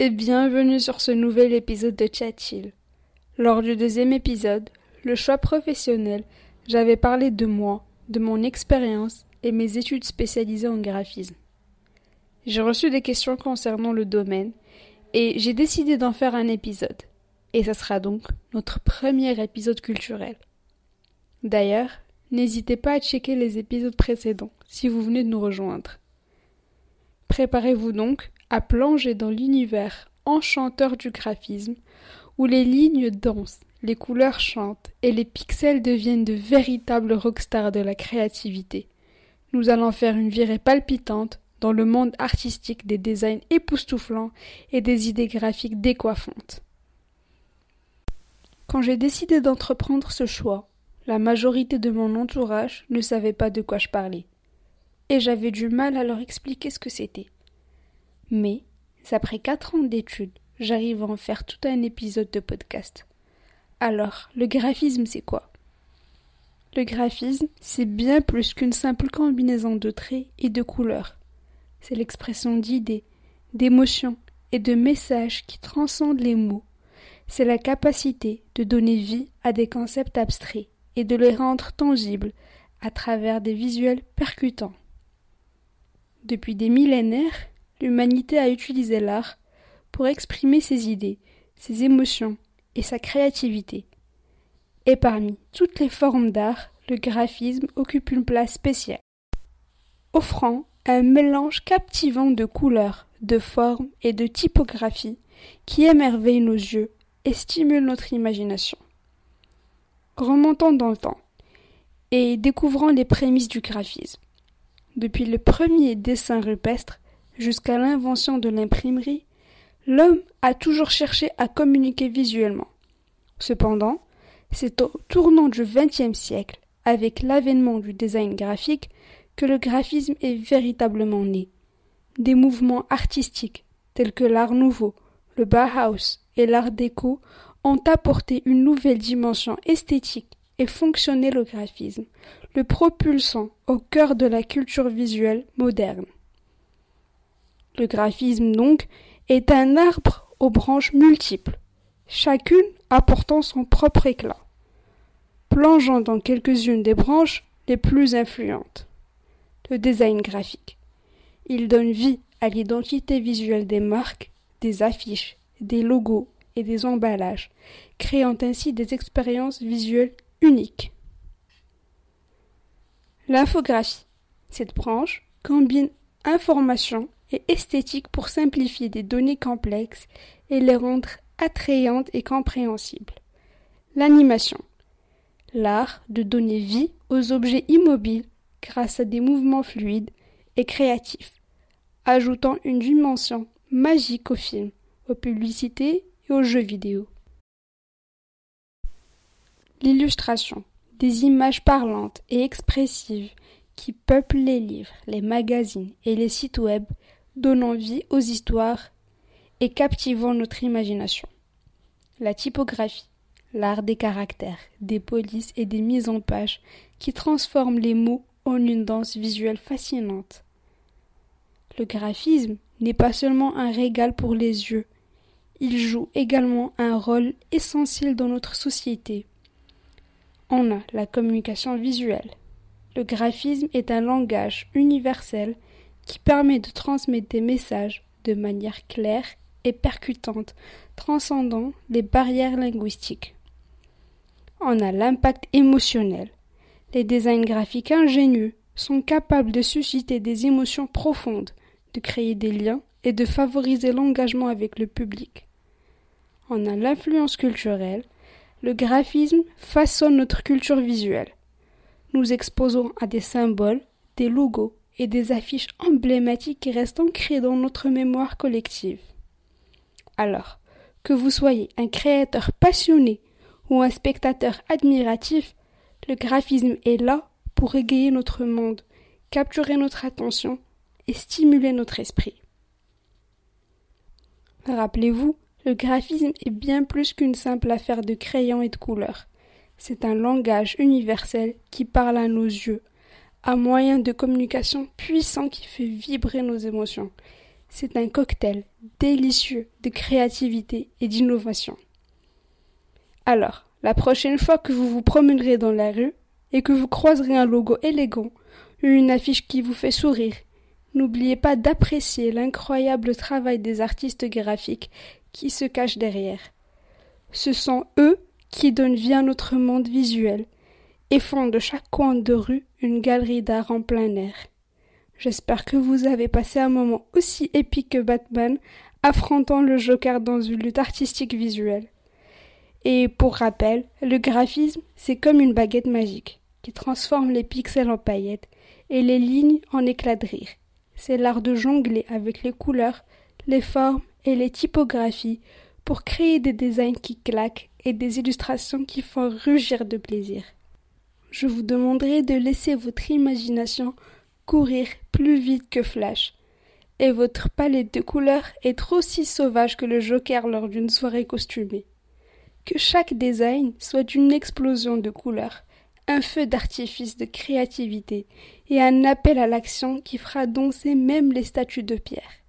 et bienvenue sur ce nouvel épisode de Chat Lors du deuxième épisode, le choix professionnel, j'avais parlé de moi, de mon expérience et mes études spécialisées en graphisme. J'ai reçu des questions concernant le domaine et j'ai décidé d'en faire un épisode. Et ce sera donc notre premier épisode culturel. D'ailleurs, n'hésitez pas à checker les épisodes précédents si vous venez de nous rejoindre. Préparez-vous donc à plonger dans l'univers enchanteur du graphisme, où les lignes dansent, les couleurs chantent et les pixels deviennent de véritables rockstars de la créativité. Nous allons faire une virée palpitante dans le monde artistique des designs époustouflants et des idées graphiques décoiffantes. Quand j'ai décidé d'entreprendre ce choix, la majorité de mon entourage ne savait pas de quoi je parlais, et j'avais du mal à leur expliquer ce que c'était. Mais, après quatre ans d'études, j'arrive à en faire tout un épisode de podcast. Alors, le graphisme, c'est quoi? Le graphisme, c'est bien plus qu'une simple combinaison de traits et de couleurs. C'est l'expression d'idées, d'émotions et de messages qui transcendent les mots. C'est la capacité de donner vie à des concepts abstraits et de les rendre tangibles à travers des visuels percutants. Depuis des millénaires, l'humanité a utilisé l'art pour exprimer ses idées, ses émotions et sa créativité. Et parmi toutes les formes d'art, le graphisme occupe une place spéciale, offrant un mélange captivant de couleurs, de formes et de typographies qui émerveille nos yeux et stimule notre imagination. Remontons dans le temps et découvrons les prémices du graphisme. Depuis le premier dessin rupestre jusqu'à l'invention de l'imprimerie, l'homme a toujours cherché à communiquer visuellement. Cependant, c'est au tournant du XXe siècle, avec l'avènement du design graphique, que le graphisme est véritablement né. Des mouvements artistiques, tels que l'art nouveau, le Bauhaus et l'art déco, ont apporté une nouvelle dimension esthétique et fonctionnelle au graphisme, le propulsant au cœur de la culture visuelle moderne. Le graphisme, donc, est un arbre aux branches multiples, chacune apportant son propre éclat, plongeant dans quelques-unes des branches les plus influentes. Le design graphique. Il donne vie à l'identité visuelle des marques, des affiches, des logos et des emballages, créant ainsi des expériences visuelles uniques. L'infographie. Cette branche combine information et esthétique pour simplifier des données complexes et les rendre attrayantes et compréhensibles. L'animation. L'art de donner vie aux objets immobiles grâce à des mouvements fluides et créatifs, ajoutant une dimension magique au film, aux publicités et aux jeux vidéo. L'illustration. Des images parlantes et expressives qui peuplent les livres, les magazines et les sites web donnant vie aux histoires et captivant notre imagination. La typographie, l'art des caractères, des polices et des mises en page qui transforment les mots en une danse visuelle fascinante. Le graphisme n'est pas seulement un régal pour les yeux, il joue également un rôle essentiel dans notre société. On a la communication visuelle. Le graphisme est un langage universel qui permet de transmettre des messages de manière claire et percutante, transcendant les barrières linguistiques. On a l'impact émotionnel. Les designs graphiques ingénieux sont capables de susciter des émotions profondes, de créer des liens et de favoriser l'engagement avec le public. On a l'influence culturelle. Le graphisme façonne notre culture visuelle. Nous exposons à des symboles, des logos, et des affiches emblématiques qui restent ancrées dans notre mémoire collective. Alors, que vous soyez un créateur passionné ou un spectateur admiratif, le graphisme est là pour égayer notre monde, capturer notre attention et stimuler notre esprit. Rappelez-vous, le graphisme est bien plus qu'une simple affaire de crayons et de couleurs. C'est un langage universel qui parle à nos yeux, un moyen de communication puissant qui fait vibrer nos émotions. c'est un cocktail délicieux de créativité et d'innovation. Alors, la prochaine fois que vous vous promènerez dans la rue et que vous croiserez un logo élégant ou une affiche qui vous fait sourire, n'oubliez pas d'apprécier l'incroyable travail des artistes graphiques qui se cachent derrière. Ce sont eux qui donnent vie à notre monde visuel et font de chaque coin de rue une galerie d'art en plein air. J'espère que vous avez passé un moment aussi épique que Batman affrontant le Joker dans une lutte artistique visuelle. Et pour rappel, le graphisme, c'est comme une baguette magique qui transforme les pixels en paillettes et les lignes en éclats de rire. C'est l'art de jongler avec les couleurs, les formes et les typographies pour créer des designs qui claquent et des illustrations qui font rugir de plaisir. Je vous demanderai de laisser votre imagination courir plus vite que Flash. Et votre palette de couleurs est aussi sauvage que le Joker lors d'une soirée costumée. Que chaque design soit une explosion de couleurs, un feu d'artifice de créativité et un appel à l'action qui fera danser même les statues de pierre.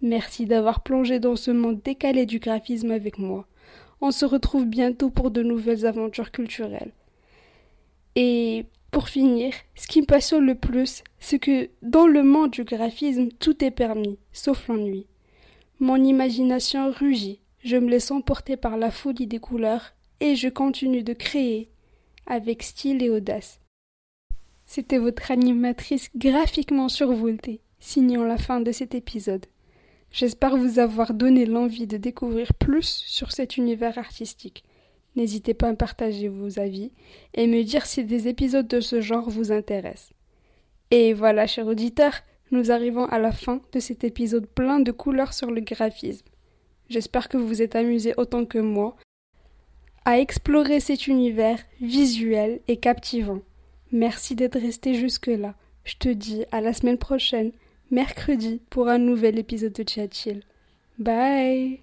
Merci d'avoir plongé dans ce monde décalé du graphisme avec moi. On se retrouve bientôt pour de nouvelles aventures culturelles. Et pour finir, ce qui me passionne le plus, c'est que dans le monde du graphisme, tout est permis, sauf l'ennui. Mon imagination rugit, je me laisse emporter par la folie des couleurs, et je continue de créer, avec style et audace. C'était votre animatrice graphiquement survoltée, signant la fin de cet épisode. J'espère vous avoir donné l'envie de découvrir plus sur cet univers artistique. N'hésitez pas à partager vos avis et me dire si des épisodes de ce genre vous intéressent. Et voilà, chers auditeurs, nous arrivons à la fin de cet épisode plein de couleurs sur le graphisme. J'espère que vous vous êtes amusés autant que moi à explorer cet univers visuel et captivant. Merci d'être resté jusque-là. Je te dis à la semaine prochaine, mercredi, pour un nouvel épisode de Chat Chill. Bye